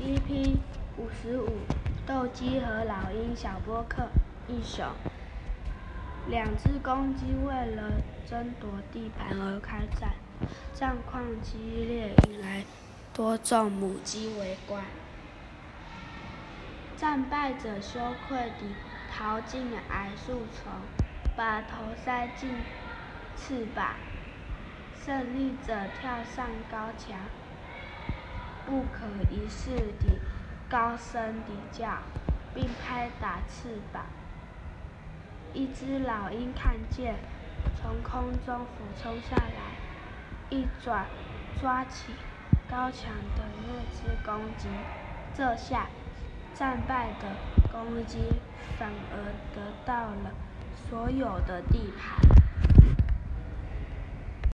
EP 五十五，斗鸡和老鹰小波克一首。两只公鸡为了争夺地盘而开战，战况激烈，引来多众母鸡围观。战败者羞愧地逃进矮树丛，把头塞进翅膀；胜利者跳上高墙。不可一世地高声地叫，并拍打翅膀。一只老鹰看见，从空中俯冲下来，一爪抓起高墙的那只公鸡。这下，战败的公鸡反而得到了所有的地盘。